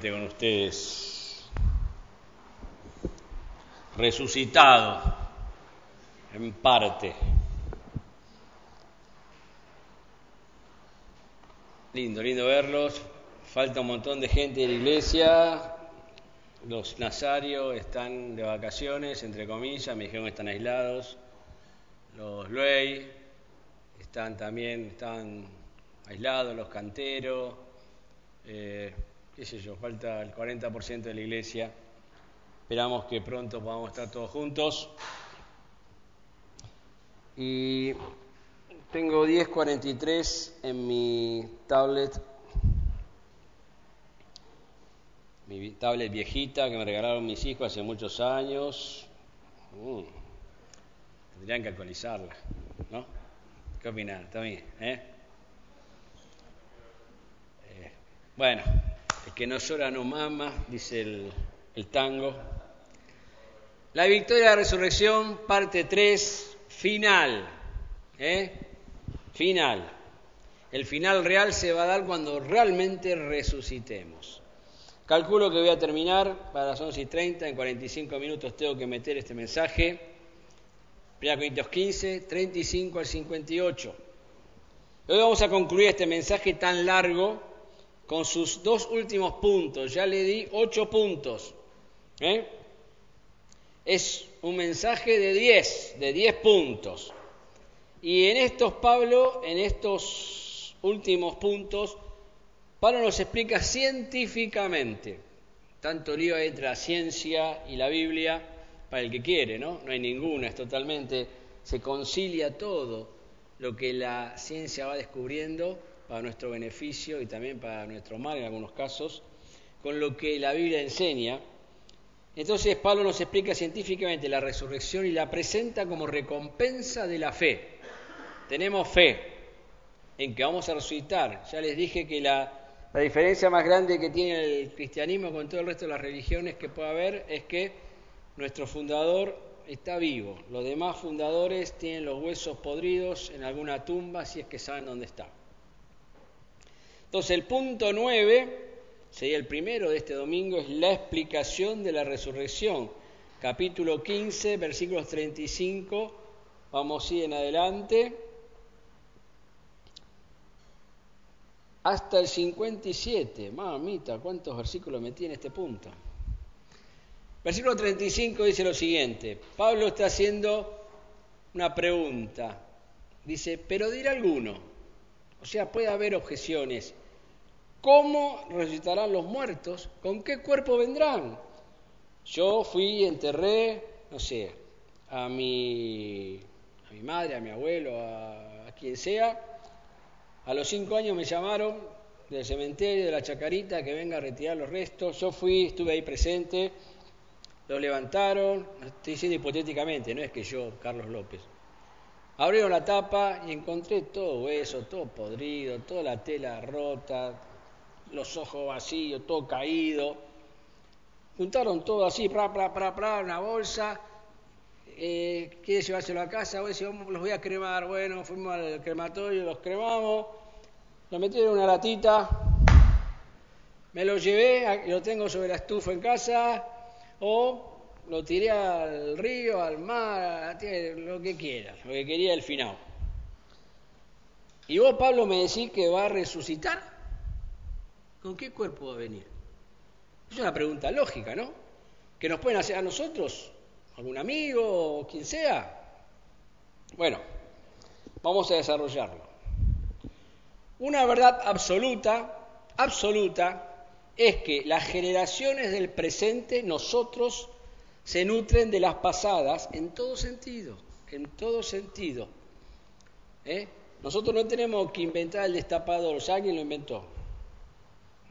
con ustedes, resucitado en parte. Lindo, lindo verlos. Falta un montón de gente de la iglesia. Los nazarios están de vacaciones, entre comillas, me dijeron que están aislados. Los Luey están también, están aislados, los canteros. Eh, qué sé yo, falta el 40% de la iglesia. Esperamos que pronto podamos estar todos juntos. Y tengo 1043 en mi tablet, mi tablet viejita que me regalaron mis hijos hace muchos años. Mm, tendrían que actualizarla, ¿no? ¿Qué opinan? ¿Está? ¿Eh? Eh, bueno, el que no llora no mama, dice el, tango. La victoria de la resurrección, parte 3, final. ¿eh? Final. El final real se va a dar cuando realmente resucitemos. Calculo que voy a terminar para las 11 y 30, en 45 minutos tengo que meter este mensaje. 1 Corintios 15, 35 al 58. Hoy vamos a concluir este mensaje tan largo con sus dos últimos puntos. Ya le di ocho puntos. ¿eh? Es un mensaje de 10, de 10 puntos. Y en estos, Pablo, en estos últimos puntos, Pablo nos explica científicamente, tanto lío entre la ciencia y la Biblia, para el que quiere, ¿no? No hay ninguna, es totalmente, se concilia todo lo que la ciencia va descubriendo para nuestro beneficio y también para nuestro mal en algunos casos, con lo que la Biblia enseña. Entonces Pablo nos explica científicamente la resurrección y la presenta como recompensa de la fe tenemos fe en que vamos a resucitar. Ya les dije que la, diferencia más grande que tiene el cristianismo con todo el resto de las religiones que puede haber es que nuestro fundador está vivo. Los demás fundadores tienen los huesos podridos en alguna tumba si es que saben dónde está. Entonces el punto 9, sería el primero de este domingo, es la explicación de la resurrección. Capítulo 15, versículos 35, vamos ir en adelante. hasta el 57. Mamita, ¿cuántos versículos metí en este punto? Versículo 35 dice lo siguiente. Pablo está haciendo una pregunta. Dice, pero dirá alguno. O sea, puede haber objeciones. ¿Cómo resucitarán los muertos? ¿Con qué cuerpo vendrán? Yo fui enterré, no sé, a mi, a mi madre, a mi abuelo, a, a quien sea, a los cinco años me llamaron del cementerio de la Chacarita que venga a retirar los restos. Yo fui, estuve ahí presente, los levantaron, estoy diciendo hipotéticamente, no es que yo, Carlos López. Abrieron la tapa y encontré todo hueso, todo podrido, toda la tela rota, los ojos vacíos, todo caído. Juntaron todo así, pra, pra, pra, pra, una bolsa. Eh, ¿Quiere llevárselo a casa? Bueno, si vamos, los voy a cremar. Bueno, fuimos al crematorio, los cremamos lo metí en una latita, me lo llevé, lo tengo sobre la estufa en casa, o lo tiré al río, al mar, lo que quiera, lo que quería el final. Y vos, Pablo, me decís que va a resucitar. ¿Con qué cuerpo va a venir? Es una pregunta lógica, ¿no? Que nos pueden hacer a nosotros, algún amigo o quien sea. Bueno, vamos a desarrollarlo. Una verdad absoluta, absoluta, es que las generaciones del presente, nosotros, se nutren de las pasadas en todo sentido, en todo sentido. ¿Eh? Nosotros no tenemos que inventar el destapador, o alguien lo inventó.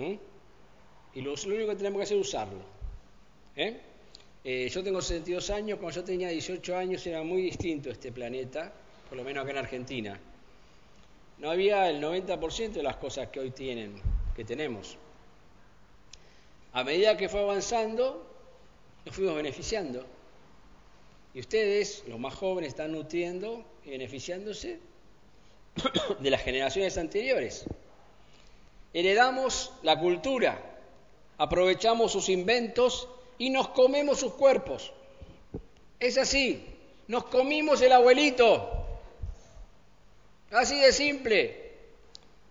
¿Mm? Y lo, único que tenemos que hacer es usarlo. ¿Eh? Eh, yo tengo 62 años, cuando yo tenía 18 años era muy distinto este planeta, por lo menos acá en Argentina no había el 90% de las cosas que hoy tienen, que tenemos. A medida que fue avanzando, nos fuimos beneficiando. Y ustedes, los más jóvenes, están nutriendo y beneficiándose de las generaciones anteriores. Heredamos la cultura, aprovechamos sus inventos y nos comemos sus cuerpos. Es así, nos comimos el abuelito. Así de simple.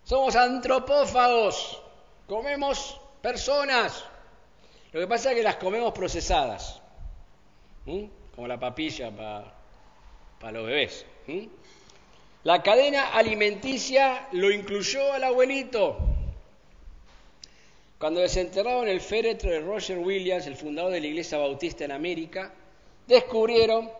Somos antropófagos, comemos personas. Lo que pasa es que las comemos procesadas, como la papilla para los bebés. La cadena alimenticia lo incluyó al abuelito. Cuando desenterraron el féretro de Roger Williams, el fundador de la Iglesia Bautista en América, descubrieron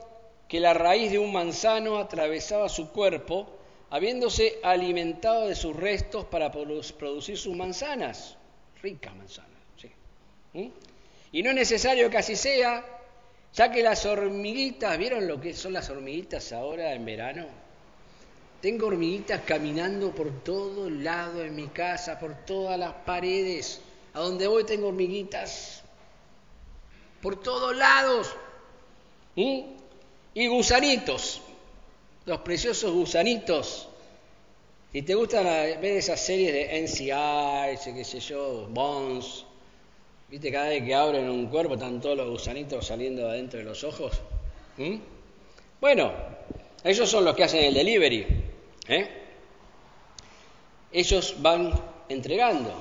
que la raíz de un manzano atravesaba su cuerpo, habiéndose alimentado de sus restos para producir sus manzanas. Rica manzana, sí. ¿Mm? Y no es necesario que así sea, ya que las hormiguitas, ¿vieron lo que son las hormiguitas ahora en verano? Tengo hormiguitas caminando por todo el lado en mi casa, por todas las paredes. A donde voy tengo hormiguitas. Por todos lados. Y gusanitos. Los preciosos gusanitos. Si te gustan ver esas series de NCI, qué sé yo, Bones, ¿viste? Cada vez que abren un cuerpo están todos los gusanitos saliendo de adentro de los ojos. Bueno, ellos son los que hacen el delivery. ¿eh? Ellos van entregando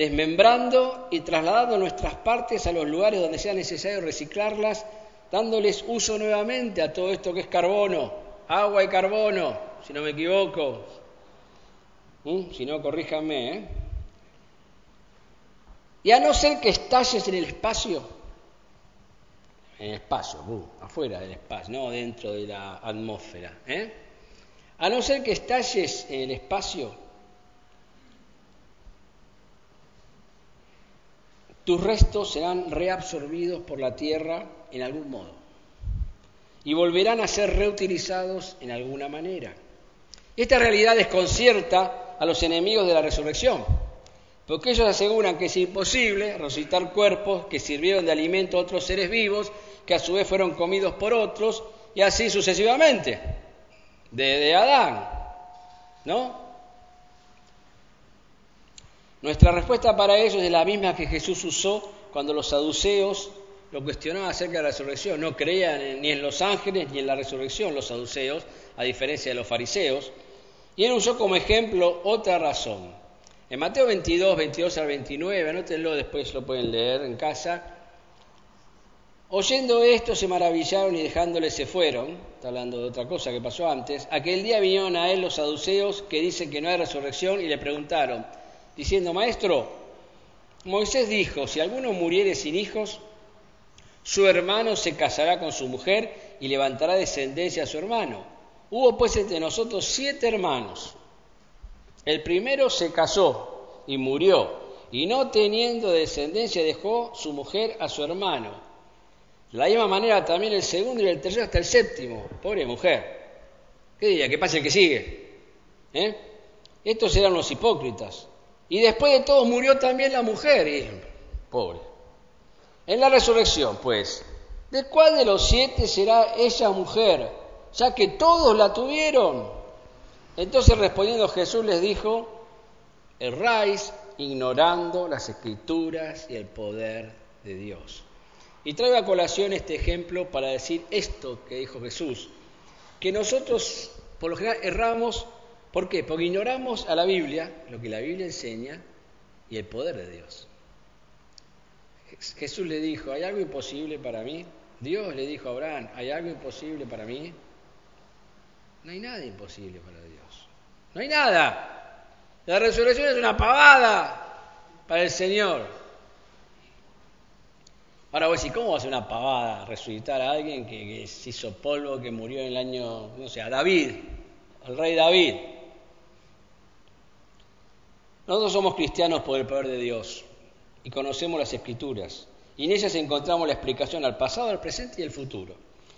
desmembrando y trasladando nuestras partes a los lugares donde sea necesario reciclarlas, dándoles uso nuevamente a todo esto que es carbono, agua y carbono, si no me equivoco. ¿Mm? Si no, corríjanme. ¿eh? Y a no ser que estalles en el espacio, en el espacio, uh, afuera del espacio, no dentro de la atmósfera, ¿eh? a no ser que estalles en el espacio, tus restos serán reabsorbidos por la tierra en algún modo y volverán a ser reutilizados en alguna manera. Esta realidad desconcierta a los enemigos de la resurrección, porque ellos aseguran que es imposible resucitar cuerpos que sirvieron de alimento a otros seres vivos, que a su vez fueron comidos por otros, y así sucesivamente, desde Adán, ¿no? Nuestra respuesta para ellos es la misma que Jesús usó cuando los saduceos lo cuestionaban acerca de la resurrección. No creían ni en los ángeles ni en la resurrección los saduceos, a diferencia de los fariseos. Y él usó como ejemplo otra razón. En Mateo 22, 22 al 29, anótenlo, después lo pueden leer en casa. Oyendo esto se maravillaron y dejándole se fueron, está hablando de otra cosa que pasó antes, aquel día vinieron a él los saduceos que dicen que no hay resurrección y le preguntaron, diciendo, Maestro, Moisés dijo, si alguno muriere sin hijos, su hermano se casará con su mujer y levantará descendencia a su hermano. Hubo pues entre nosotros siete hermanos. El primero se casó y murió, y no teniendo descendencia dejó su mujer a su hermano. De la misma manera también el segundo y el tercero hasta el séptimo. Pobre mujer. ¿Qué diría? ¿Qué pasa el que sigue? ¿Eh? Estos eran los hipócritas. Y después de todo murió también la mujer. Y, pobre. En la resurrección, pues, ¿de cuál de los siete será ella mujer? Ya que todos la tuvieron. Entonces respondiendo Jesús les dijo, erráis ignorando las escrituras y el poder de Dios. Y traigo a colación este ejemplo para decir esto que dijo Jesús, que nosotros por lo general erramos ¿Por qué? Porque ignoramos a la Biblia, lo que la Biblia enseña, y el poder de Dios. Jesús le dijo, ¿hay algo imposible para mí? Dios le dijo a Abraham, ¿hay algo imposible para mí? No hay nada imposible para Dios. No hay nada. La resurrección es una pavada para el Señor. Ahora voy a decir, ¿cómo va a ser una pavada resucitar a alguien que, que se hizo polvo, que murió en el año, no sé, a David, al rey David? Nosotros somos cristianos por el poder de Dios y conocemos las escrituras y en ellas encontramos la explicación al pasado, al presente y al futuro.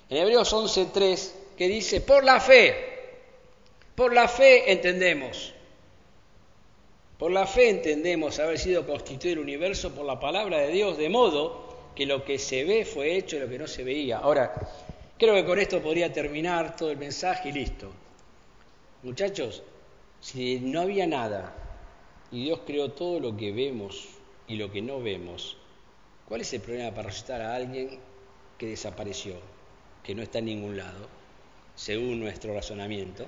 En Hebreos 11.3 que dice, por la fe, por la fe entendemos, por la fe entendemos haber sido constituido el universo por la palabra de Dios, de modo que lo que se ve fue hecho y lo que no se veía. Ahora, creo que con esto podría terminar todo el mensaje y listo. Muchachos, si no había nada y Dios creó todo lo que vemos y lo que no vemos, ¿cuál es el problema para resucitar a alguien que desapareció, que no está en ningún lado, según nuestro razonamiento?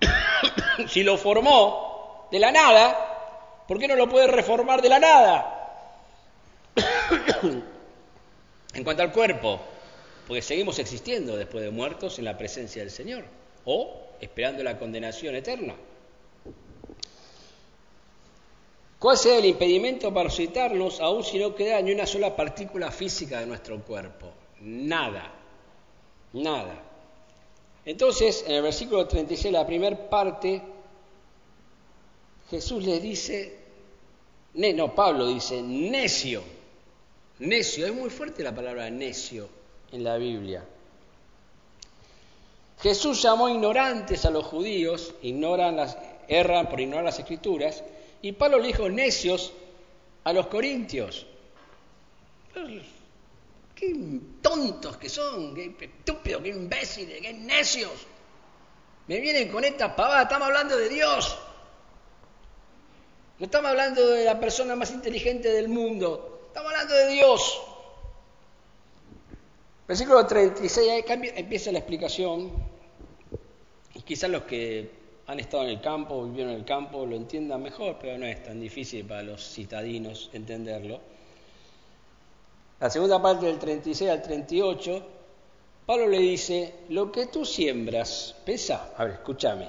si lo formó de la nada, ¿por qué no lo puede reformar de la nada? en cuanto al cuerpo, porque seguimos existiendo después de muertos en la presencia del Señor, o esperando la condenación eterna. ¿Cuál será el impedimento para resucitarnos aún si no queda ni una sola partícula física de nuestro cuerpo? Nada, nada. Entonces, en el versículo 36, la primera parte, Jesús les dice, no, Pablo dice, necio, necio, es muy fuerte la palabra necio en la Biblia. Jesús llamó ignorantes a los judíos, ignoran las, erran por ignorar las escrituras, y Pablo le dijo necios a los corintios. Qué tontos que son, qué estúpidos, qué imbéciles, qué necios. Me vienen con esta pavada, estamos hablando de Dios. No estamos hablando de la persona más inteligente del mundo, estamos hablando de Dios. Versículo 36, empieza la explicación. Quizás los que han estado en el campo, vivieron en el campo, lo entiendan mejor, pero no es tan difícil para los citadinos entenderlo. La segunda parte del 36 al 38, Pablo le dice, lo que tú siembras, pesa, a ver, escúchame,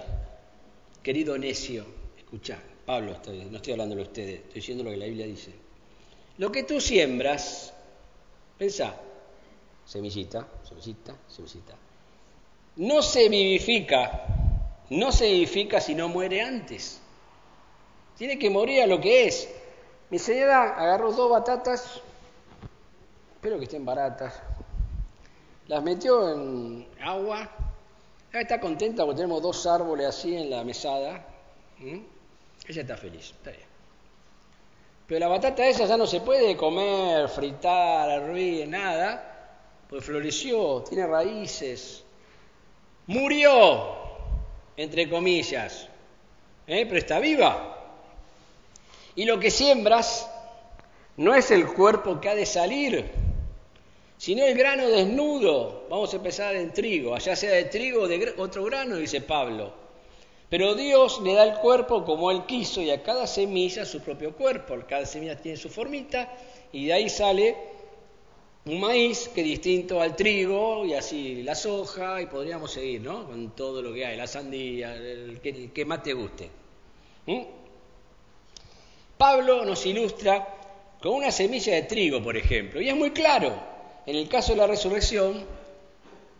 querido necio, escucha, Pablo, no estoy hablando de ustedes, estoy diciendo lo que la Biblia dice. Lo que tú siembras, pensá, semillita, semillita, semillita, no se vivifica, no se vivifica si no muere antes. Tiene que morir a lo que es. Mi señora agarró dos batatas, espero que estén baratas, las metió en agua, ella está contenta porque tenemos dos árboles así en la mesada, ella está feliz, está bien. Pero la batata esa ya no se puede comer, fritar, hervir, nada, pues floreció, tiene raíces, murió, entre comillas, ¿eh? pero está viva. Y lo que siembras no es el cuerpo que ha de salir, sino el grano desnudo. Vamos a empezar en trigo, allá sea de trigo o de otro grano, dice Pablo. Pero Dios le da el cuerpo como Él quiso y a cada semilla su propio cuerpo. Cada semilla tiene su formita y de ahí sale un maíz que es distinto al trigo y así la soja y podríamos seguir, ¿no? Con todo lo que hay, la sandía, el que, más te guste. ¿Mm? Pablo nos ilustra con una semilla de trigo, por ejemplo, y es muy claro. En el caso de la resurrección,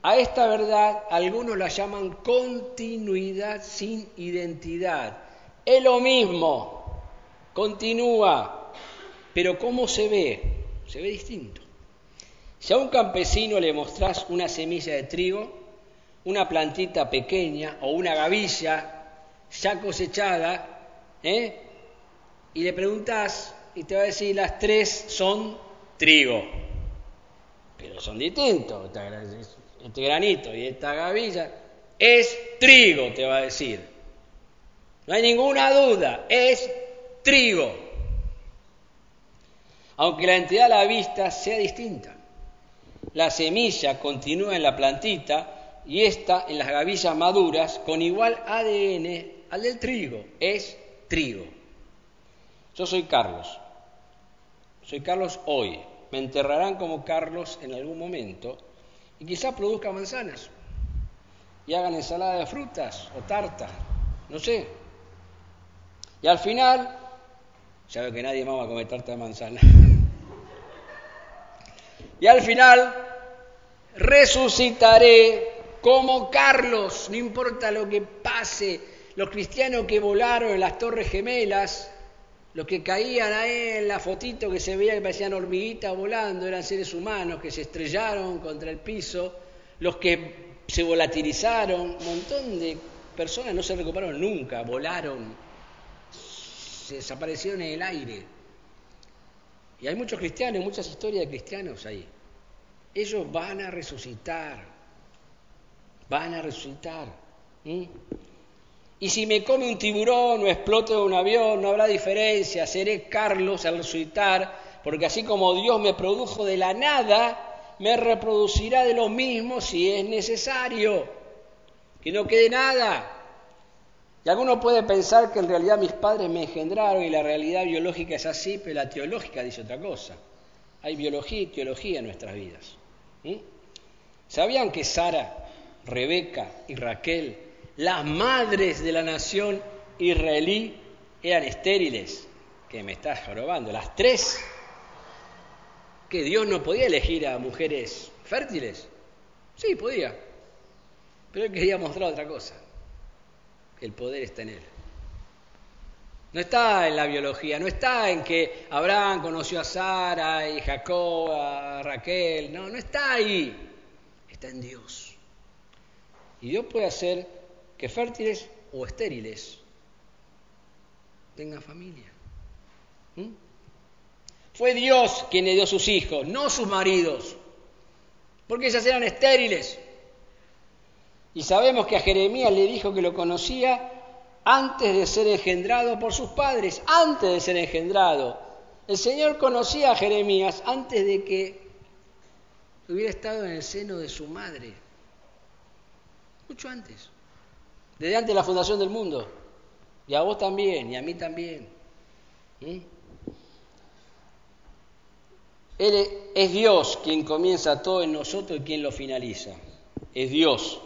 a esta verdad algunos la llaman continuidad sin identidad. Es lo mismo, continúa, pero ¿cómo se ve? Se ve distinto. Si a un campesino le mostrás una semilla de trigo, una plantita pequeña o una gavilla ya cosechada, ¿eh? y le preguntás y te va a decir las tres son trigo pero son distintos. Este granito y esta gavilla es trigo, te va a decir. No hay ninguna duda, es trigo. Aunque la entidad a la vista sea distinta. La semilla continúa en la plantita y esta en las gavillas maduras con igual ADN al del trigo. Es trigo. Yo soy Carlos. Soy Carlos hoy me enterrarán como Carlos en algún momento y quizás produzca manzanas y hagan ensalada de frutas o tarta, no sé. Y al final, ya veo que nadie más va a comer tarta de manzana. y al final, resucitaré como Carlos, no importa lo que pase, los cristianos que volaron en las torres gemelas, los que caían ahí en la fotito que se veía que parecían hormiguitas volando eran seres humanos que se estrellaron contra el piso, los que se volatilizaron, un montón de personas no se recuperaron nunca, volaron, se desaparecieron en el aire. Y hay muchos cristianos, muchas historias de cristianos ahí. Ellos van a resucitar, van a resucitar. Y si me come un tiburón o exploto un avión, no habrá diferencia, seré Carlos al resucitar, porque así como Dios me produjo de la nada, me reproducirá de lo mismo si es necesario. Que no quede nada. Y alguno puede pensar que en realidad mis padres me engendraron y la realidad biológica es así, pero la teológica dice otra cosa. Hay biología y teología en nuestras vidas. ¿Sabían que Sara, Rebeca y Raquel, las madres de la nación israelí, eran estériles? Que me estás jorobando. Las tres. Que Dios no podía elegir a mujeres fértiles. Sí, podía. Pero él quería mostrar otra cosa. El poder está en él. No está en la biología, no está en que Abraham conoció a Sara y Jacob a Raquel, no, no está ahí, está en Dios. Y Dios puede hacer que fértiles o estériles tengan familia. ¿Mm? Fue Dios quien le dio sus hijos, no sus maridos, porque ellas eran estériles. Y sabemos que a Jeremías le dijo que lo conocía antes de ser engendrado por sus padres, antes de ser engendrado. El Señor conocía a Jeremías antes de que hubiera estado en el seno de su madre. Mucho antes. Desde antes de la fundación del mundo. Y a vos también, y a mí también. Él es Dios quien comienza todo en nosotros y quien lo finaliza. Es Dios.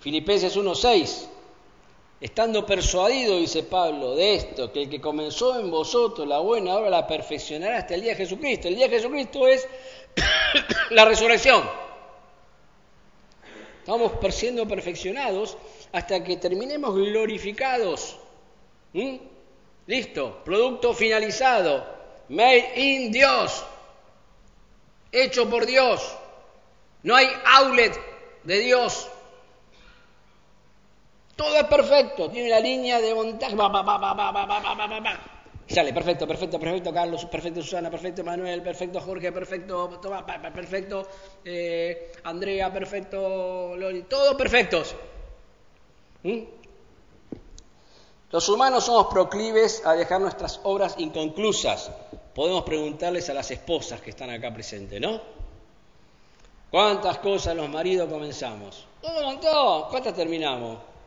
Filipenses 1.6 Estando persuadido, dice Pablo, de esto, que el que comenzó en vosotros la buena obra la perfeccionará hasta el día de Jesucristo. El día de Jesucristo es la resurrección. Estamos siendo perfeccionados hasta que terminemos glorificados. ¿Mm? Listo, producto finalizado, made in Dios, hecho por Dios. No hay outlet de Dios todo es perfecto, tiene la línea de montaje. Sale, perfecto, perfecto, perfecto, Carlos, perfecto, Susana, perfecto, Manuel, perfecto, Jorge, perfecto, perfecto, eh, Andrea, perfecto, Loli, todos perfectos. ¿Mm? Los humanos somos proclives a dejar nuestras obras inconclusas. Podemos preguntarles a las esposas que están acá presentes, ¿no? ¿Cuántas cosas los maridos comenzamos? Un montón. ¿Cuántas terminamos?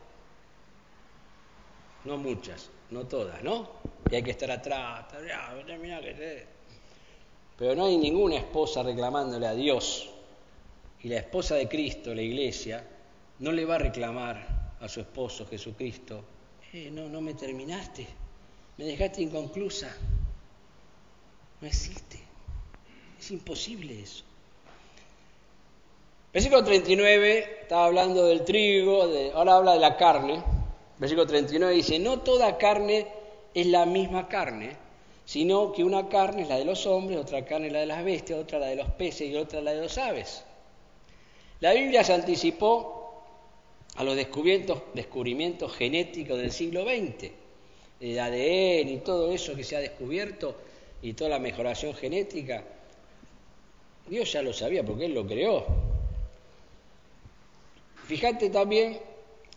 No muchas, no todas, ¿no? Y hay que estar atrás, pero no hay ninguna esposa reclamándole a Dios. Y la esposa de Cristo, la iglesia, no le va a reclamar a su esposo Jesucristo, eh, no, no me terminaste, me dejaste inconclusa. No existe, es imposible eso. Versículo 39 estaba hablando del trigo, ahora habla de la carne. Versículo 39 dice, no toda carne es la misma carne, sino que una carne es la de los hombres, otra carne es la de las bestias, otra la de los peces y otra la de los aves. La Biblia se anticipó a los descubrimientos, descubrimientos genéticos del siglo XX, el ADN y todo eso que se ha descubierto y toda la mejoración genética. Dios ya lo sabía porque Él lo creó. Fíjate también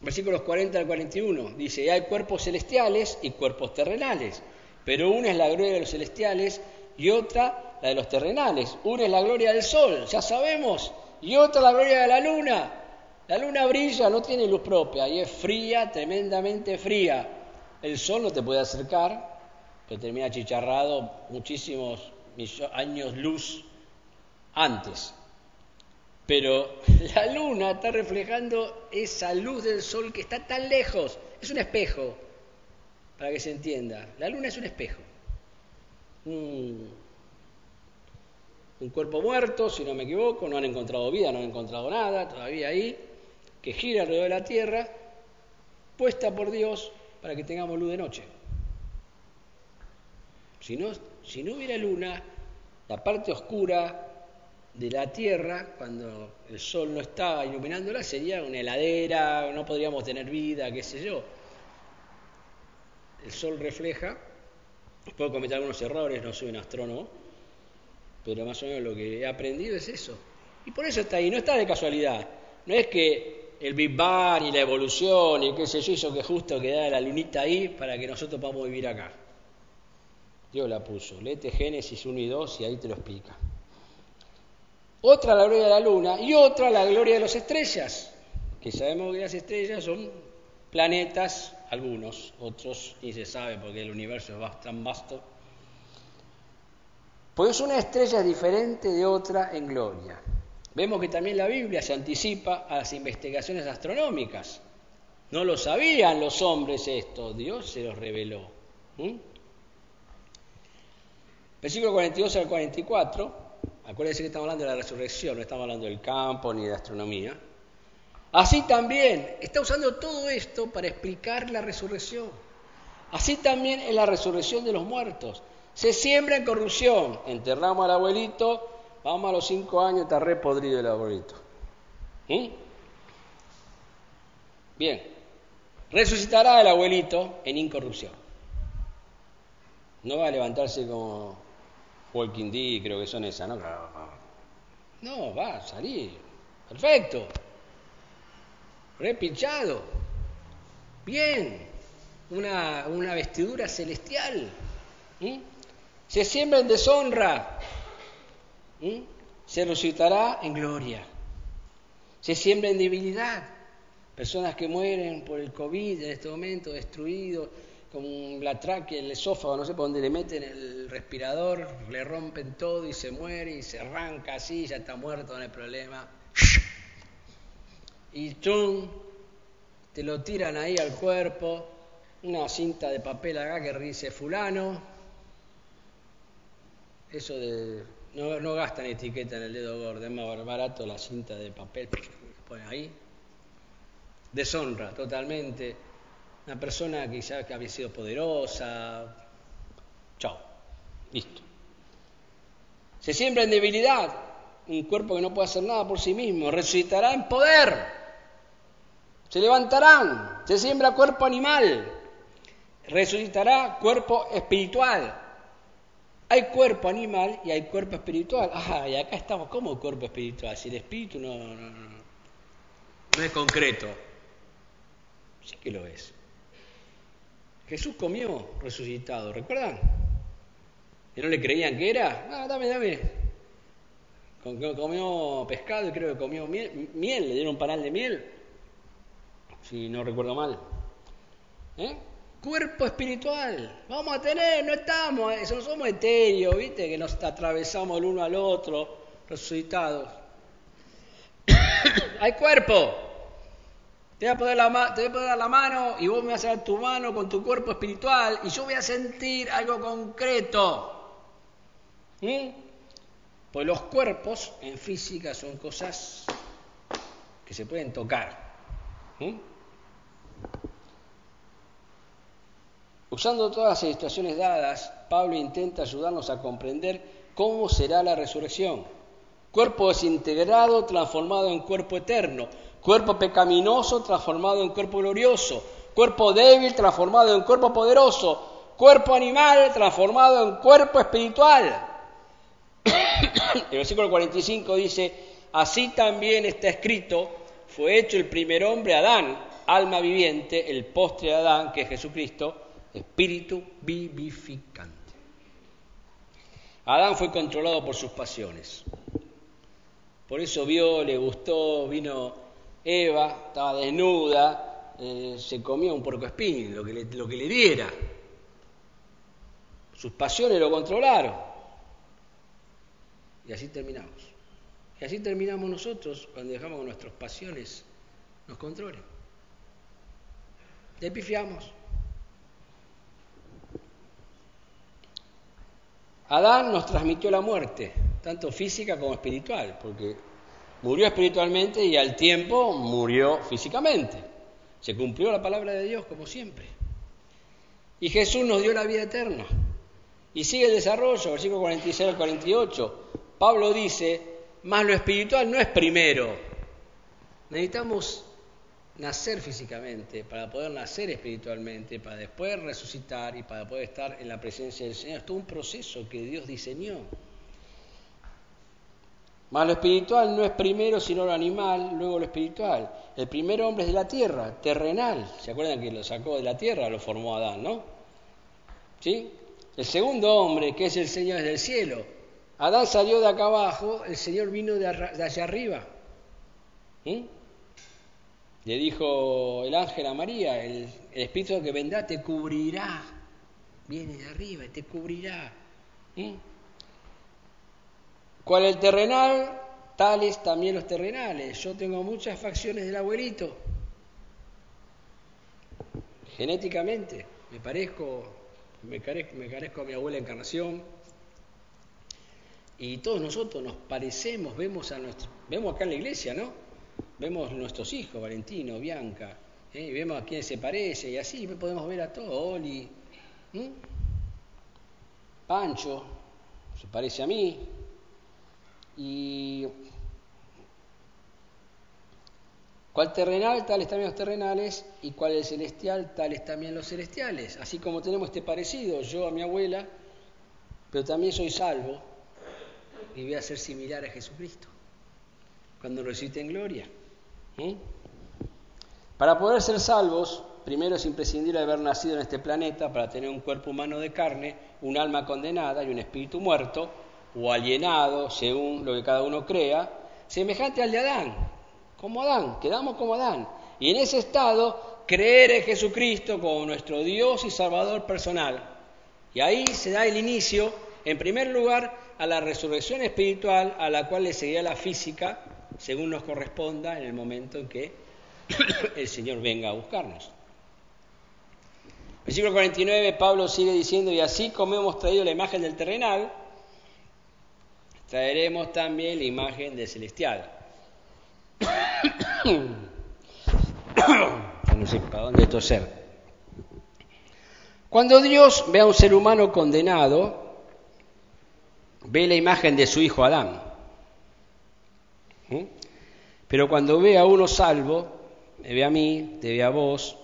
versículos 40 al 41, dice, hay cuerpos celestiales y cuerpos terrenales, pero una es la gloria de los celestiales y otra la de los terrenales. Una es la gloria del sol, ya sabemos, y otra la gloria de la luna. La luna brilla, no tiene luz propia y es fría, tremendamente fría. El sol no te puede acercar, que termina chicharrado muchísimos años luz antes. Pero la luna está reflejando esa luz del sol que está tan lejos. Es un espejo, para que se entienda. La luna es un espejo. Un, cuerpo muerto, si no me equivoco, no han encontrado vida, no han encontrado nada, todavía ahí, que gira alrededor de la Tierra, puesta por Dios para que tengamos luz de noche. Si no, si no hubiera luna, la parte oscura de la Tierra, cuando el sol no está iluminándola, sería una heladera, no podríamos tener vida, qué sé yo. El sol refleja, puedo cometer algunos errores, no soy un astrónomo, pero más o menos lo que he aprendido es eso. Y por eso está ahí, no está de casualidad. No es que el Big Bang y la evolución y qué sé yo hizo que justo quedara la lunita ahí para que nosotros podamos vivir acá. Dios la puso. Léete Génesis 1 y 2 y ahí te lo explica. Otra la gloria de la luna y otra la gloria de las estrellas, que sabemos que las estrellas son planetas, algunos, otros ni se sabe porque el universo es tan vasto. Pues una estrella es diferente de otra en gloria. Vemos que también la Biblia se anticipa a las investigaciones astronómicas. No lo sabían los hombres esto, Dios se los reveló. Versículo 42 al 44, acuérdense que estamos hablando de la resurrección, no estamos hablando del campo ni de astronomía. Así también, está usando todo esto para explicar la resurrección. Así también es la resurrección de los muertos. Se siembra en corrupción, enterramos al abuelito, vamos a los cinco años, está re podrido el abuelito. ¿Mm? Bien, resucitará el abuelito en incorrupción. No va a levantarse como Walking Dead, creo que son esas, ¿no? No, va a salir. Perfecto. Repinchado. Bien. Una, una vestidura celestial. Se siembra en deshonra. Se resucitará en gloria. Se siembra en debilidad. Personas que mueren por el COVID en este momento, destruidos con la tráquea, el esófago, no sé por dónde le meten el respirador, le rompen todo y se muere y se arranca así, ya está muerto, no hay problema. Y ¡chum! te lo tiran ahí al cuerpo, una cinta de papel acá que dice fulano. Eso de. No, no gastan etiqueta en el dedo gordo, es más barato la cinta de papel, ponen ahí. Deshonra totalmente una persona que ya que había sido poderosa. Chao, listo. Se siembra en debilidad, un cuerpo que no puede hacer nada por sí mismo, resucitará en poder, se levantarán, se siembra cuerpo animal, resucitará cuerpo espiritual. Hay cuerpo animal y hay cuerpo espiritual. Ah, y acá estamos como cuerpo espiritual, si el espíritu no, no, no, no es concreto. Sí que lo es. Jesús comió resucitado, ¿recuerdan? ¿Y no le creían que era? Ah, dame, dame. Comió pescado y creo que comió miel, le dieron un panal de miel, si no recuerdo mal. ¿Eh? Cuerpo espiritual, vamos a tener, no estamos, eh, no somos etéreos, ¿viste? Que nos atravesamos el uno al otro, resucitados. Hay cuerpo, te voy, a poner la, la mano y vos me vas a dar tu mano con tu cuerpo espiritual y yo voy a sentir algo concreto. Pues los cuerpos en física son cosas que se pueden tocar. Usando todas las situaciones dadas, Pablo intenta ayudarnos a comprender cómo será la resurrección. Cuerpo desintegrado transformado en cuerpo eterno cuerpo pecaminoso transformado en cuerpo glorioso, cuerpo débil transformado en cuerpo poderoso, cuerpo animal transformado en cuerpo espiritual. El versículo 45 dice, así también está escrito, fue hecho el primer hombre Adán, alma viviente, el postre de Adán, que es Jesucristo, espíritu vivificante. Adán fue controlado por sus pasiones. Por eso vio, le gustó, vino Eva estaba desnuda, eh, se comió un porco espín, lo que, le, lo que le diera. Sus pasiones lo controlaron. Y así terminamos. Y así terminamos nosotros cuando dejamos que nuestras pasiones nos controlen. Le pifiamos. Adán nos transmitió la muerte, tanto física como espiritual, porque Murió espiritualmente y al tiempo murió físicamente. Se cumplió la palabra de Dios como siempre. Y Jesús nos dio la vida eterna. Y sigue el desarrollo, versículo 46 al 48. Pablo dice, más lo espiritual no es primero. Necesitamos nacer físicamente para poder nacer espiritualmente, para después resucitar y para poder estar en la presencia del Señor. Es todo un proceso que Dios diseñó. Más lo espiritual no es primero sino lo animal, luego lo espiritual. El primer hombre es de la tierra, terrenal. ¿Se acuerdan que lo sacó de la tierra? Lo formó Adán, ¿no? ¿Sí? El segundo hombre, que es el Señor del cielo. Adán salió de acá abajo, el Señor vino de, allá arriba. ¿Mm? Le dijo el ángel a María, el, Espíritu que vendrá te cubrirá. Viene de arriba y te cubrirá. ¿Mm? ¿Cuál es el terrenal? Tales también los terrenales. Yo tengo muchas facciones del abuelito. Genéticamente, me parezco, me carezco, a mi abuela Encarnación. Y todos nosotros nos parecemos, vemos a nuestro, vemos acá en la iglesia, ¿no? Vemos nuestros hijos, Valentino, Bianca, ¿eh? vemos a quién se parece y así podemos ver a todos, Oli, Pancho, se parece a mí, y cuál terrenal, tales también los terrenales, y cuál es celestial, tales también los celestiales. Así como tenemos este parecido, yo a mi abuela, pero también soy salvo y voy a ser similar a Jesucristo cuando resucite en gloria. Para poder ser salvos, primero es imprescindible haber nacido en este planeta para tener un cuerpo humano de carne, un alma condenada y un espíritu muerto, o alienado, según lo que cada uno crea, semejante al de Adán, como Adán, quedamos como Adán. Y en ese estado, creer en Jesucristo como nuestro Dios y Salvador personal. Y ahí se da el inicio, en primer lugar, a la resurrección espiritual a la cual le seguirá la física, según nos corresponda en el momento en que el Señor venga a buscarnos. Versículo 49, Pablo sigue diciendo, y así como hemos traído la imagen del terrenal, traeremos también la imagen del celestial. no sé para dónde toser. Cuando Dios ve a un ser humano condenado, ve la imagen de su hijo Adán. ¿Mm? Pero cuando ve a uno salvo, me ve a mí, te ve a vos,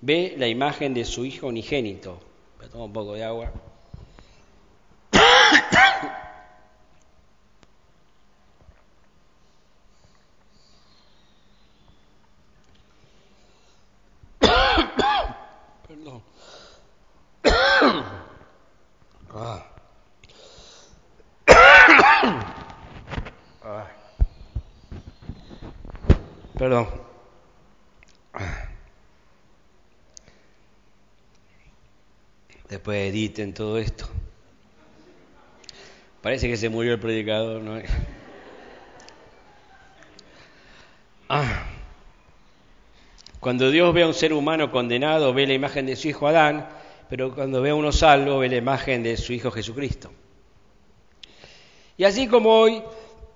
ve la imagen de su hijo unigénito. Me tomo un poco de agua. Perdón. Después editen todo esto. Parece que se murió el predicador, ¿no? Ah. Cuando Dios ve a un ser humano condenado, ve la imagen de su hijo Adán, pero cuando ve a uno salvo, ve la imagen de su hijo Jesucristo. Y así como hoy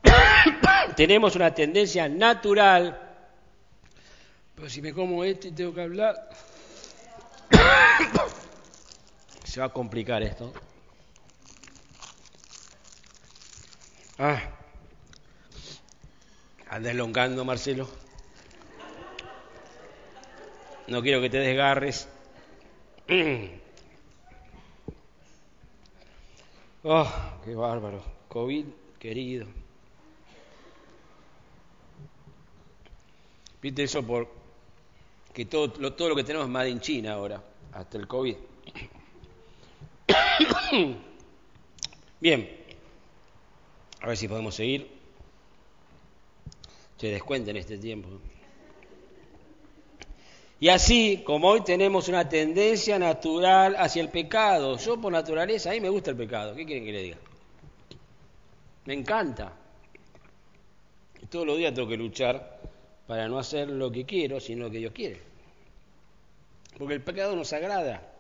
tenemos una tendencia natural pero si me como este y tengo que hablar, se va a complicar esto. Ah, anda elongando, Marcelo. No quiero que te desgarres. Oh, qué bárbaro. COVID, querido. Viste eso por que todo lo, todo lo que tenemos es más en China ahora, hasta el COVID. Bien, a ver si podemos seguir. Se descuenten este tiempo. Y así, como hoy tenemos una tendencia natural hacia el pecado, yo por naturaleza, a mí me gusta el pecado, ¿qué quieren que le diga? Me encanta. Y todos los días tengo que luchar para no hacer lo que quiero, sino lo que Dios quiere. Porque el pecado nos agrada.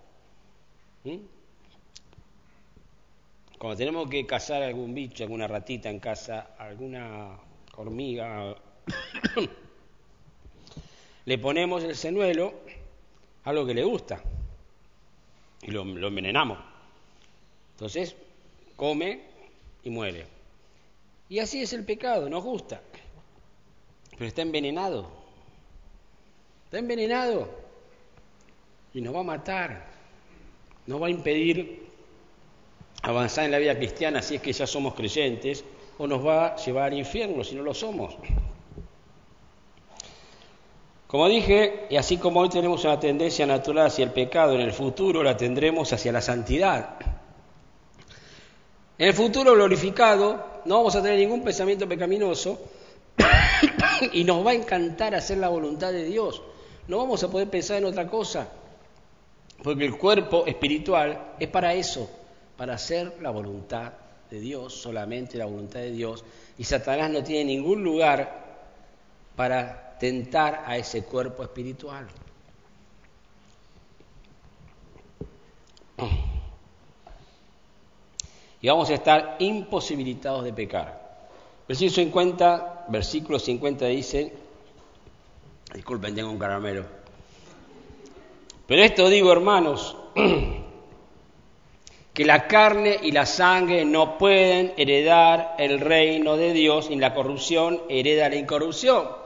Cuando tenemos que cazar algún bicho, alguna ratita en casa, alguna hormiga, le ponemos el señuelo a lo que le gusta y lo, lo envenenamos. Entonces, come y muere. Y así es el pecado, nos gusta pero está envenenado. Está envenenado y nos va a matar, nos va a impedir avanzar en la vida cristiana si es que ya somos creyentes, o nos va a llevar al infierno si no lo somos. Como dije, y así como hoy tenemos una tendencia natural hacia el pecado, en el futuro la tendremos hacia la santidad. En el futuro glorificado no vamos a tener ningún pensamiento pecaminoso y nos va a encantar hacer la voluntad de Dios. No vamos a poder pensar en otra cosa, porque el cuerpo espiritual es para eso, para hacer la voluntad de Dios, solamente la voluntad de Dios, y Satanás no tiene ningún lugar para tentar a ese cuerpo espiritual. Y vamos a estar imposibilitados de pecar. Versículo 50, versículo 50 dice, disculpen, tengo un caramelo. Pero esto digo, hermanos, que la carne y la sangre no pueden heredar el reino de Dios, y la corrupción hereda la incorrupción.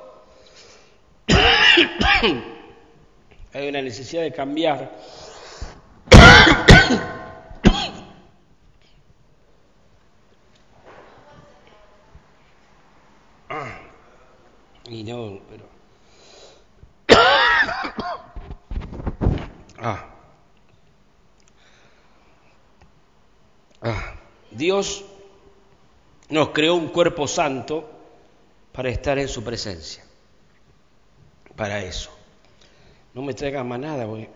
Hay una necesidad de cambiar. y no, pero... ah. Ah. Dios nos creó un cuerpo santo para estar en su presencia para eso. No me traigan más nada, güey.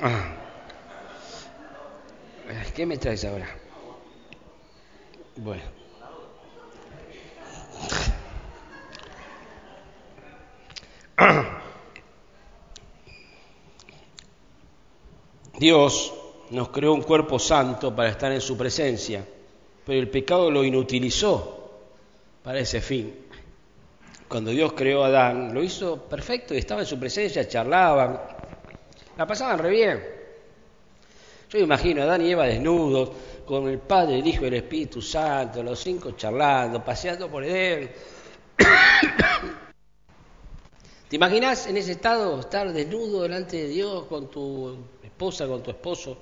Ah. ¿Qué me traes ahora? Bueno. Dios nos creó un cuerpo santo para estar en su presencia, pero el pecado lo inutilizó para ese fin cuando Dios creó a Adán, lo hizo perfecto y estaba en su presencia, charlaban, la pasaban re bien. Yo imagino a Adán y Eva desnudos, con el Padre, el Hijo y el Espíritu Santo, los cinco charlando, paseando por Edén. ¿Te imaginas en ese estado estar desnudo delante de Dios con tu esposa, con tu esposo?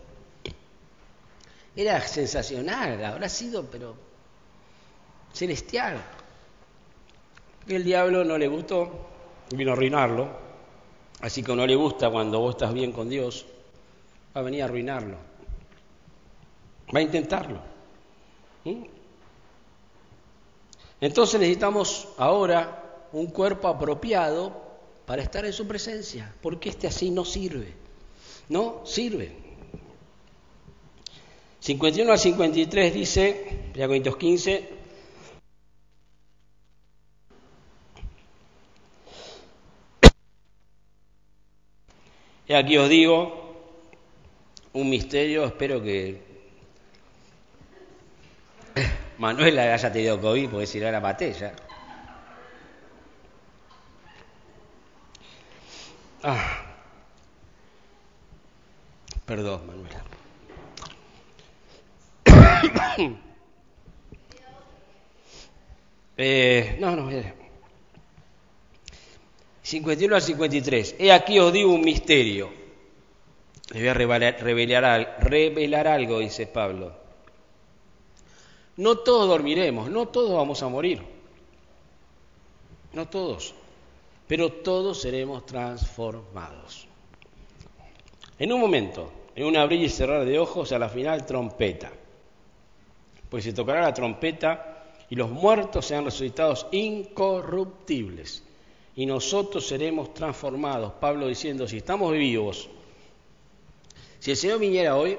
Era sensacional, habrá sido, pero celestial el diablo no le gustó, vino a arruinarlo, así que no le gusta cuando vos estás bien con Dios, va a venir a arruinarlo, va a intentarlo. ¿Mm? Entonces necesitamos ahora un cuerpo apropiado para estar en su presencia, porque este así no sirve, no sirve. 51 al 53 dice, 15, Y aquí os digo un misterio, espero que Manuela haya tenido COVID, porque si no la maté. Ah. Perdón, Manuela. eh, no, no, 51 al 53. He aquí os digo un misterio. Les voy a revelar, revelar, algo, dice Pablo. No todos dormiremos, no todos vamos a morir. No todos. Pero todos seremos transformados. En un momento, en un abrir y cerrar de ojos, a la final trompeta. Pues se tocará la trompeta y los muertos sean resucitados incorruptibles y nosotros seremos transformados. Pablo diciendo, si estamos vivos, si el Señor viniera hoy,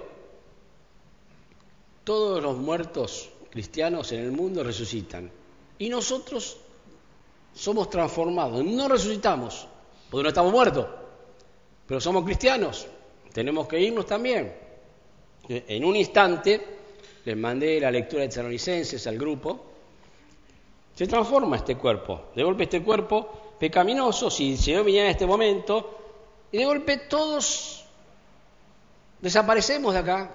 todos los muertos cristianos en el mundo resucitan y nosotros somos transformados, no resucitamos, porque no estamos muertos, pero somos cristianos, tenemos que irnos también. En un instante les mandé la lectura de Tesalonicenses al grupo, se transforma este cuerpo, de golpe este cuerpo pecaminosos, el Señor viniera en este momento, y de golpe todos desaparecemos de acá,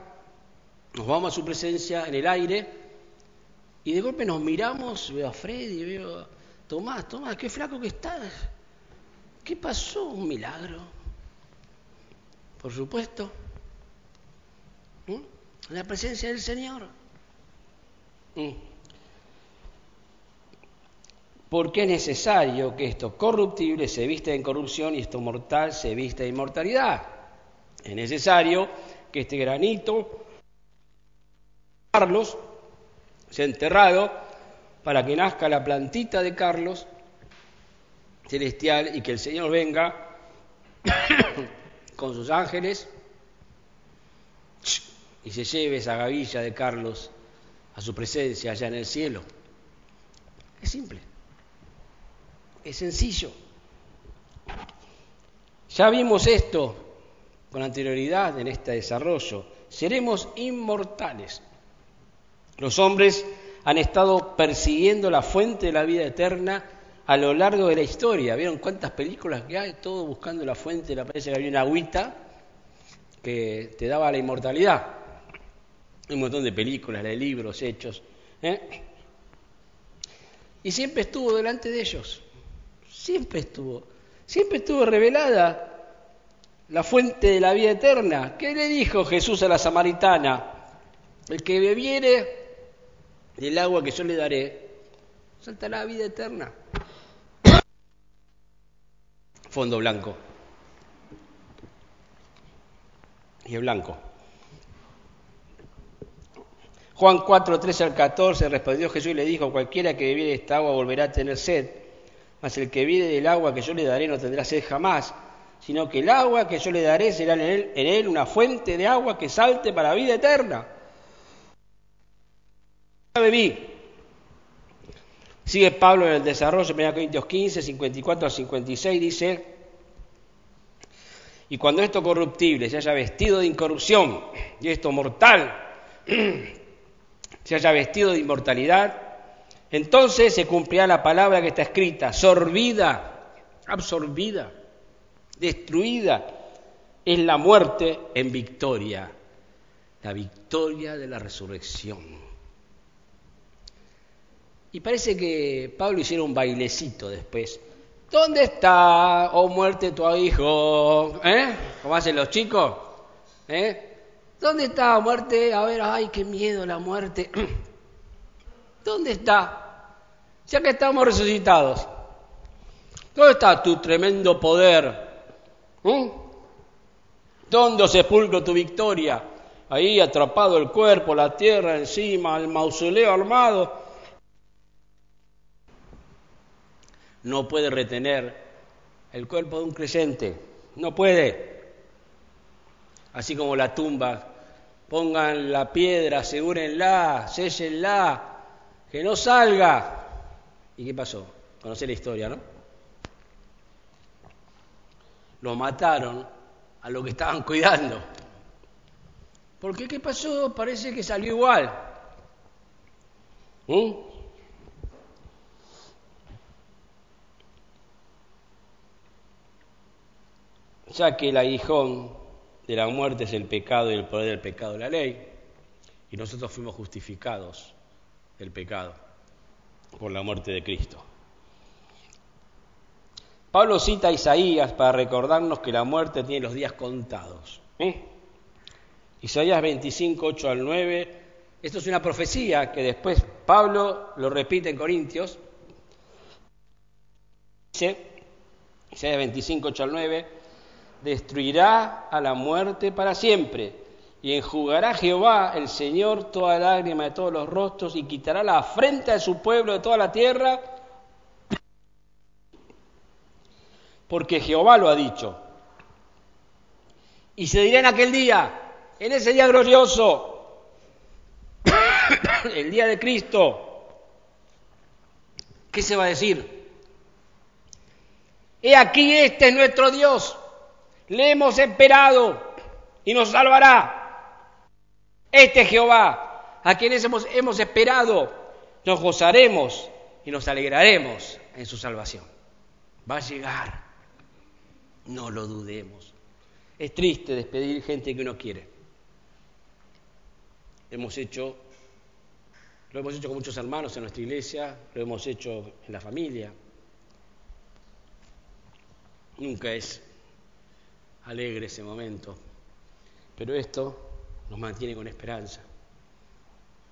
nos vamos a su presencia en el aire, y de golpe nos miramos, veo a Freddy, veo a Tomás, Tomás, qué flaco que estás. ¿Qué pasó? Un milagro. Por supuesto. ¿Mm? La presencia del Señor. Mm. Porque es necesario que esto corruptible se vista en corrupción y esto mortal se vista en inmortalidad. Es necesario que este granito, Carlos, sea enterrado para que nazca la plantita de Carlos celestial y que el Señor venga con sus ángeles y se lleve esa gavilla de Carlos a su presencia allá en el cielo. Es simple, es sencillo. Ya vimos esto con anterioridad en este desarrollo. Seremos inmortales. Los hombres han estado persiguiendo la fuente de la vida eterna a lo largo de la historia. ¿Vieron cuántas películas que hay? Todo buscando la fuente, le parece que había una agüita que te daba la inmortalidad. Un montón de películas, de libros, hechos. ¿eh? Y siempre estuvo delante de ellos. Siempre estuvo. Siempre estuvo revelada la fuente de la vida eterna. ¿Qué le dijo Jesús a la samaritana? El que bebiere del agua que yo le daré, saltará la vida eterna fondo blanco. Y el blanco. Juan 4, 13 al 14 respondió Jesús y le dijo, cualquiera que bebiere esta agua volverá a tener sed, mas el que vive del agua que yo le daré no tendrá sed jamás, sino que el agua que yo le daré será en él, una fuente de agua que salte para la vida eterna. Bebí. Sigue Pablo en el desarrollo, 1 Corintios 15, 54 al 56, dice, y cuando esto corruptible se haya vestido de incorrupción y esto mortal se haya vestido de inmortalidad, entonces se cumplirá la palabra que está escrita, sorbida, absorbida, destruida, es la muerte en victoria, la victoria de la resurrección. Y parece que Pablo hiciera un bailecito después. ¿Dónde está, oh muerte, tu hijo? ¿Eh? ¿Cómo hacen los chicos? ¿Eh? ¿Dónde está, muerte? A ver, ay, qué miedo la muerte. ¿Dónde está? Ya que estamos resucitados. ¿Dónde está tu tremendo poder? ¿Eh? ¿Dónde sepulcro tu victoria? Ahí atrapado el cuerpo, la tierra encima, el mausoleo armado. no puede retener el cuerpo de un creyente, no puede. Así como la tumba, pongan la piedra, asegúrenla, séllenla, que no salga. ¿Y qué pasó? Conoce la historia, ¿no? Lo mataron a lo que estaban cuidando. ¿Por qué? ¿Qué pasó? Parece que salió igual. ¿Mm? ya que el aguijón de la muerte es el pecado y el poder del pecado de la ley, y nosotros fuimos justificados del pecado por la muerte de Cristo. Pablo cita a Isaías para recordarnos que la muerte tiene los días contados. ¿eh? Isaías 25, 8 al 9. Esto es una profecía que después Pablo lo repite en Corintios. Dice, Isaías 25, 8 al 9 destruirá a la muerte para siempre. Y enjugará Jehová, el Señor, toda lágrima de todos los rostros y quitará la afrenta de su pueblo de toda la tierra. Porque Jehová lo ha dicho. Y se dirá en aquel día, en ese día glorioso, el día de Cristo, ¿qué se va a decir? He aquí este es nuestro Dios le hemos esperado y nos salvará. Este Jehová, a quienes hemos, hemos esperado, nos gozaremos y nos alegraremos en su salvación. Va a llegar, no lo dudemos. Es triste despedir gente que uno quiere. Hemos hecho, lo hemos hecho con muchos hermanos en nuestra iglesia, lo hemos hecho en la familia. Nunca es alegre ese momento. Pero esto nos mantiene con esperanza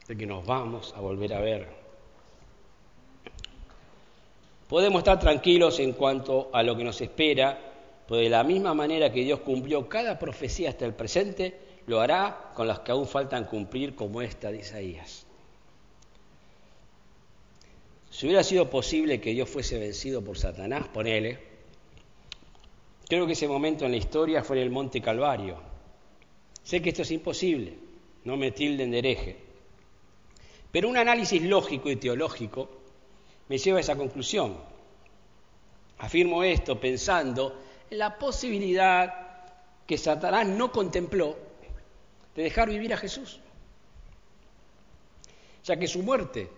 de que nos vamos a volver a ver. Podemos estar tranquilos en cuanto a lo que nos espera, pues de la misma manera que Dios cumplió cada profecía hasta el presente, lo hará con las que aún faltan cumplir, como esta de Isaías. Si hubiera sido posible que Dios fuese vencido por Satanás, ponele, creo que ese momento en la historia fue en el Monte Calvario. Sé que esto es imposible, no me tilden de hereje. Pero un análisis lógico y teológico me lleva a esa conclusión. Afirmo esto pensando en la posibilidad que Satanás no contempló de dejar vivir a Jesús, ya que su muerte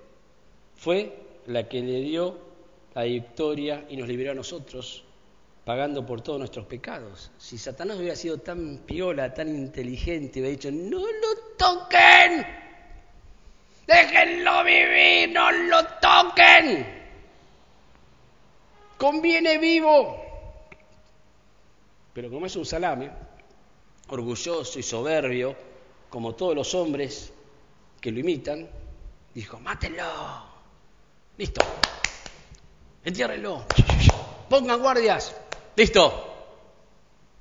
fue la que le dio la victoria y nos liberó a nosotros, pagando por todos nuestros pecados. Si Satanás hubiera sido tan piola, tan inteligente, hubiera dicho, no lo toquen, déjenlo vivir, no lo toquen, conviene vivo. Pero como es un salame, orgulloso y soberbio, como todos los hombres que lo imitan, dijo, mátenlo. Listo. Entiérrenlo. Pongan guardias. Listo.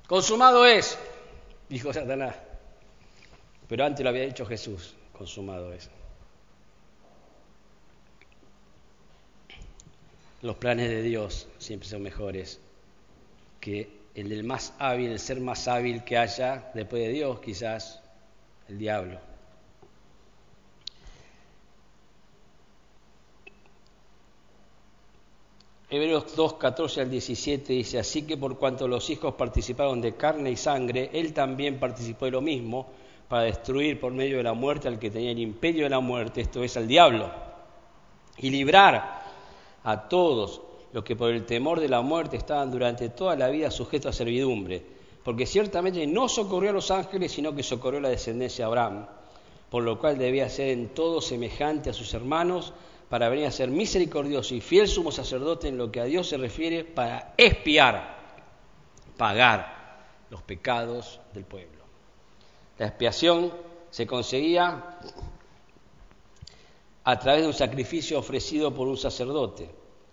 Consumado es, dijo Satanás. Pero antes lo había dicho Jesús, consumado es. Los planes de Dios siempre son mejores que el del más hábil, el ser más hábil que haya después de Dios, quizás el diablo. Hebreos 2, 14 al 17 dice, así que por cuanto los hijos participaron de carne y sangre, él también participó de lo mismo para destruir por medio de la muerte al que tenía el imperio de la muerte, esto es al diablo, y librar a todos los que por el temor de la muerte estaban durante toda la vida sujetos a servidumbre, porque ciertamente no socorrió a los ángeles, sino que socorrió a la descendencia de Abraham, por lo cual debía ser en todo semejante a sus hermanos, para venir a ser misericordioso y fiel sumo sacerdote en lo que a Dios se refiere para expiar, pagar los pecados del pueblo. La expiación se conseguía a través de un sacrificio ofrecido por un sacerdote.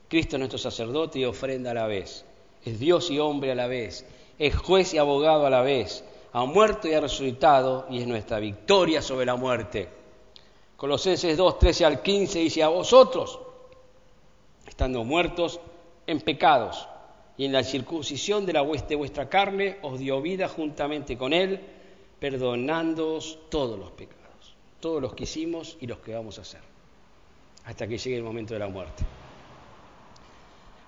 Cristo es nuestro sacerdote y ofrenda a la vez. Es Dios y hombre a la vez. Es juez y abogado a la vez. Ha muerto y ha resucitado y es nuestra victoria sobre la muerte. Colosenses 2, 13 al 15 dice, a vosotros, estando muertos en pecados y en la circuncisión de la vuestra carne, os dio vida juntamente con Él, perdonándoos todos los pecados, todos los que hicimos y los que vamos a hacer, hasta que llegue el momento de la muerte.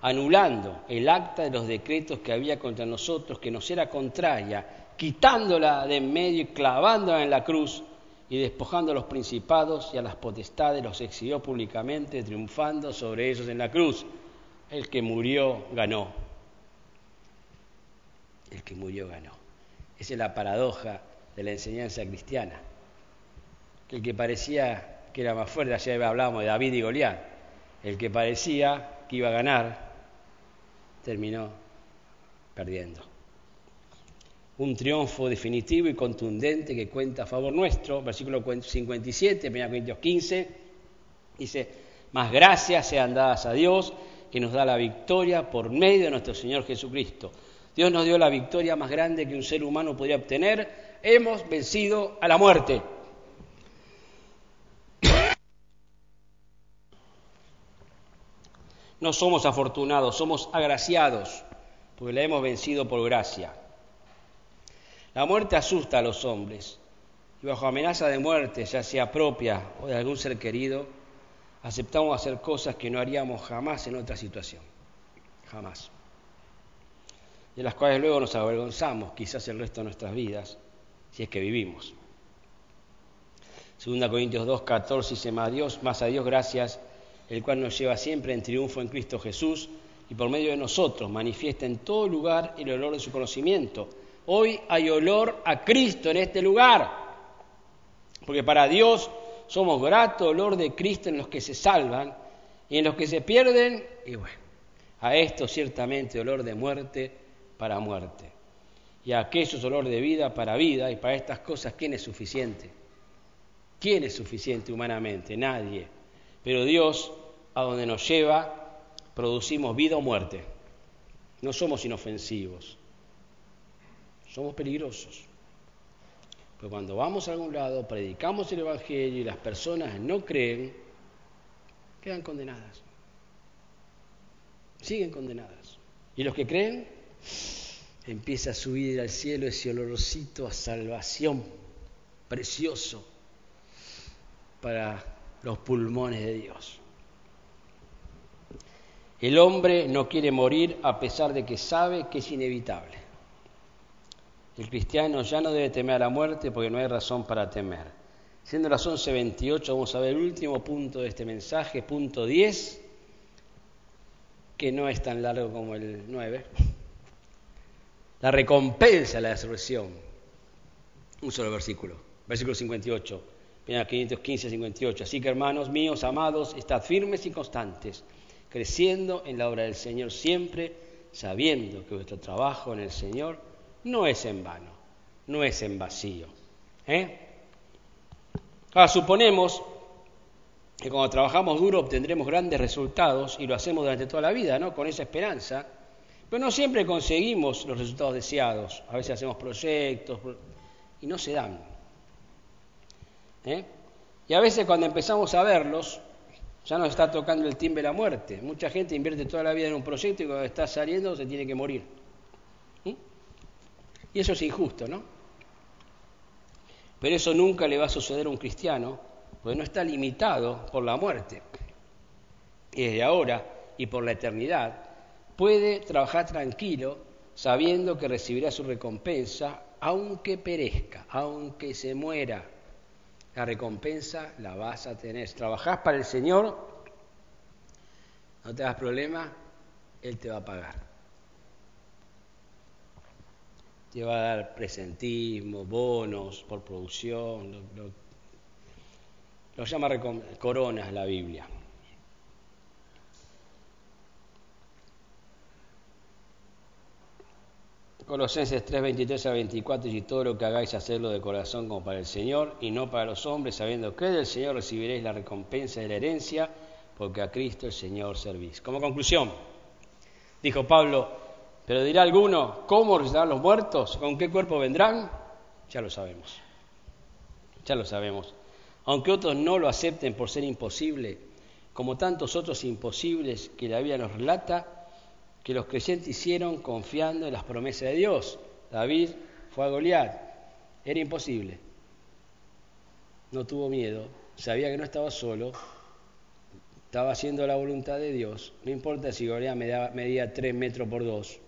Anulando el acta de los decretos que había contra nosotros, que nos era contraria, quitándola de en medio y clavándola en la cruz, y despojando a los principados y a las potestades los exhibió públicamente, triunfando sobre ellos en la cruz. El que murió ganó. El que murió ganó. Esa es la paradoja de la enseñanza cristiana. El que parecía que era más fuerte, ayer hablábamos de David y Goliat, el que parecía que iba a ganar, terminó perdiendo un triunfo definitivo y contundente que cuenta a favor nuestro. Versículo 57, 1 Corintios 15, dice, más gracias sean dadas a Dios que nos da la victoria por medio de nuestro Señor Jesucristo. Dios nos dio la victoria más grande que un ser humano podría obtener. Hemos vencido a la muerte. No somos afortunados, somos agraciados, porque la hemos vencido por gracia. La muerte asusta a los hombres y bajo amenaza de muerte, ya sea propia o de algún ser querido, aceptamos hacer cosas que no haríamos jamás en otra situación. Jamás. De las cuales luego nos avergonzamos quizás el resto de nuestras vidas, si es que vivimos. Segunda Corintios 2, 14 dice, más, Dios, más a Dios gracias, el cual nos lleva siempre en triunfo en Cristo Jesús y por medio de nosotros manifiesta en todo lugar el olor de su conocimiento Hoy hay olor a Cristo en este lugar, porque para Dios somos grato olor de Cristo en los que se salvan y en los que se pierden, y bueno, a esto ciertamente olor de muerte para muerte. y aquello es olor de vida para vida, y para estas cosas, ¿quién es suficiente? ¿Quién es suficiente humanamente? Nadie. Pero Dios, a donde nos lleva, producimos vida o muerte. No somos inofensivos, somos peligrosos. Pero cuando vamos a algún lado, predicamos el Evangelio y las personas no creen, quedan condenadas. Siguen condenadas. Y los que creen, empieza a subir al cielo ese olorcito a salvación precioso para los pulmones de Dios. El hombre no quiere morir a pesar de que sabe que es inevitable. El cristiano ya no debe temer a la muerte porque no hay razón para temer. Siendo las 11.28, vamos a ver el último punto de este mensaje, punto 10, que no es tan largo como el 9 la recompensa de la resurrección. Un solo versículo, versículo 58, mira 515, 58. Así que hermanos míos, amados, estad firmes y constantes, creciendo en la obra del Señor siempre, sabiendo que vuestro trabajo en el Señor no es en vano, no es en vacío. ¿eh? Ahora suponemos que cuando trabajamos duro obtendremos grandes resultados y lo hacemos durante toda la vida, ¿no? Con esa esperanza pero no siempre conseguimos los resultados deseados. A veces hacemos proyectos y no se dan. ¿Eh? Y a veces cuando empezamos a verlos, ya nos está tocando el timbre de la muerte. Mucha gente invierte toda la vida en un proyecto y cuando está saliendo se tiene que morir. Y eso es injusto, ¿no? Pero eso nunca le va a suceder a un cristiano, porque no está limitado por la muerte. Y desde ahora y por la eternidad puede trabajar tranquilo sabiendo que recibirá su recompensa, aunque perezca, aunque se muera. La recompensa la vas a tener. Si trabajás para el Señor, no te das problema, Él te va a pagar. Te va a dar presentismo, bonos por producción, lo, lo llama coronas la Biblia. Colosenses 3, 23 a 24, y todo lo que hagáis hacerlo de corazón como para el Señor y no para los hombres, sabiendo que del Señor recibiréis la recompensa de la herencia, porque a Cristo el Señor servís. Como conclusión, dijo Pablo, pero dirá alguno, ¿cómo resucitarán los muertos? ¿Con qué cuerpo vendrán? Ya lo sabemos, ya lo sabemos. Aunque otros no lo acepten por ser imposible, como tantos otros imposibles que la Biblia nos relata, que los creyentes hicieron confiando en las promesas de Dios. David fue a Goliat, era imposible. No tuvo miedo, sabía que no estaba solo, estaba haciendo la voluntad de Dios. No importa si Goliat medía, tres metros por dos.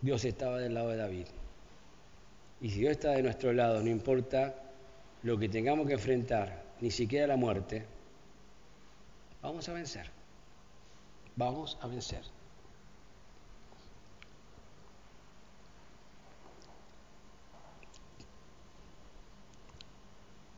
Dios estaba del lado de David. Y si Dios está de nuestro lado, no importa lo que tengamos que enfrentar, ni siquiera la muerte, vamos a vencer vamos a vencer.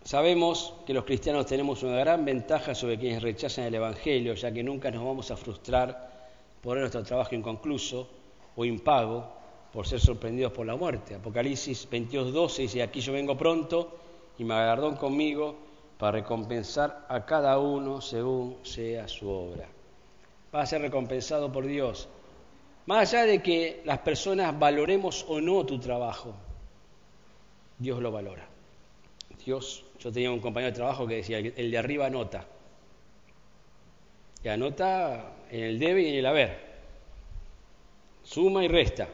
Sabemos que los cristianos tenemos una gran ventaja sobre quienes rechazan el Evangelio, ya que nunca nos vamos a frustrar por nuestro trabajo inconcluso o impago por ser sorprendidos por la muerte. Apocalipsis 22.12 dice, aquí yo vengo pronto y me agarró conmigo para recompensar a cada uno según sea su obra va a ser recompensado por Dios. Más allá de que las personas valoremos o no tu trabajo, Dios lo valora. Dios, yo tenía un compañero de trabajo que decía, el de arriba anota. Y anota en el debe y en el haber. Suma y resta.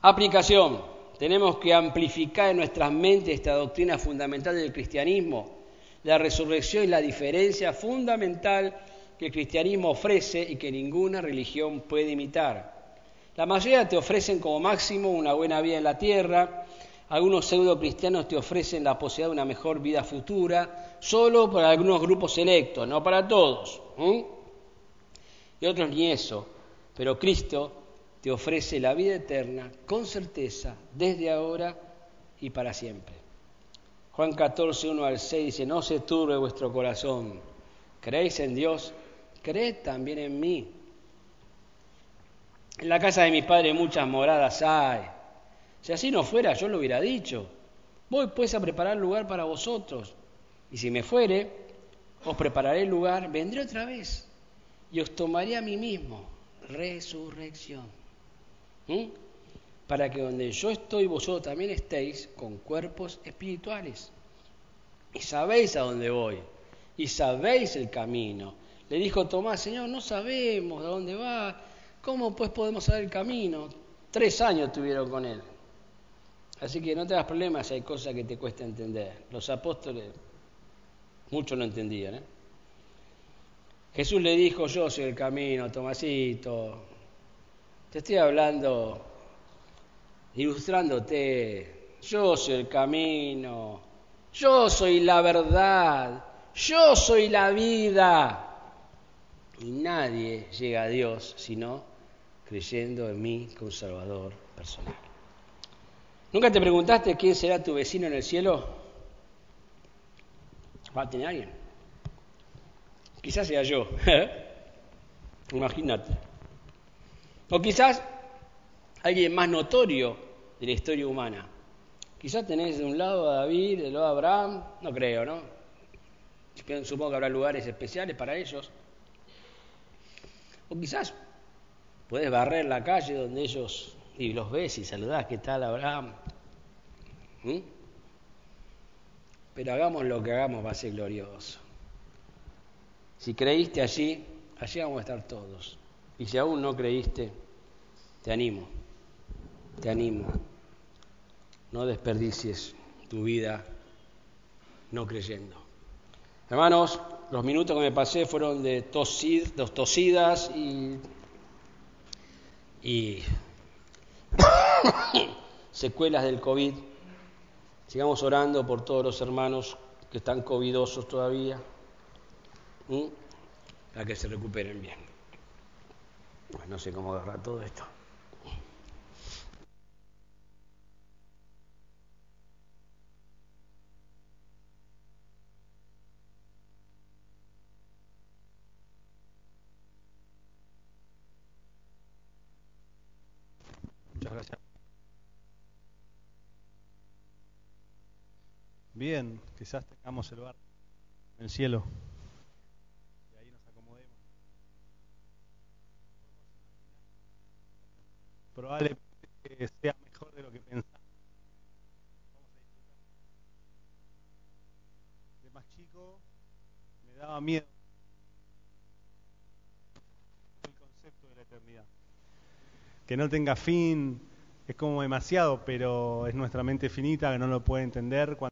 Aplicación. Tenemos que amplificar en nuestras mentes esta doctrina fundamental del cristianismo. La resurrección es la diferencia fundamental que el cristianismo ofrece y que ninguna religión puede imitar. La mayoría te ofrecen como máximo una buena vida en la tierra, algunos pseudo cristianos te ofrecen la posibilidad de una mejor vida futura, solo para algunos grupos selectos, no para todos. Y otros ni eso, pero Cristo te ofrece la vida eterna con certeza, desde ahora y para siempre. Juan 14, 1 al 6 dice, no se turbe vuestro corazón, creéis en Dios, creed también en mí. En la casa de mis padres muchas moradas hay. Si así no fuera, yo lo hubiera dicho. Voy pues a preparar lugar para vosotros. Y si me fuere, os prepararé el lugar, vendré otra vez y os tomaré a mí mismo. Resurrección. ¿Mm? Para que donde yo estoy, vosotros también estéis con cuerpos espirituales. Y sabéis a dónde voy. Y sabéis el camino. Le dijo Tomás, Señor, no sabemos a dónde va. ¿Cómo pues podemos saber el camino? Tres años tuvieron con él. Así que no te das problemas si hay cosas que te cuesta entender. Los apóstoles, muchos no entendían. ¿eh? Jesús le dijo, yo soy el camino, Tomasito. Te estoy hablando, ilustrándote. Yo soy el camino. Yo soy la verdad. Yo soy la vida. Y nadie llega a Dios sino creyendo en mí como Salvador personal. ¿Nunca te preguntaste quién será tu vecino en el cielo? ¿Va a tener alguien? Quizás sea yo. Imagínate. O quizás alguien más notorio de la historia humana. Quizás tenés de un lado a David, del lado a Abraham, no creo, ¿no? Supongo que habrá lugares especiales para ellos. O quizás puedes barrer la calle donde ellos y los ves y saludás, ¿qué tal Abraham? ¿Mm? Pero hagamos lo que hagamos, va a ser glorioso. Si creíste allí, allí vamos a estar todos. Y si aún no creíste, te animo, te animo. No desperdicies tu vida no creyendo. Hermanos, los minutos que me pasé fueron de, tosid, de tosidas y, y secuelas del COVID. Sigamos orando por todos los hermanos que están covidosos todavía, para que se recuperen bien. no sé cómo agarrar todo esto. Bien, quizás tengamos el bar en el cielo. Y ahí nos acomodemos. Probablemente sea mejor de lo que pensamos. De más chico me daba miedo el concepto de la eternidad. Que no tenga fin es como demasiado, pero es nuestra mente finita que no lo puede entender.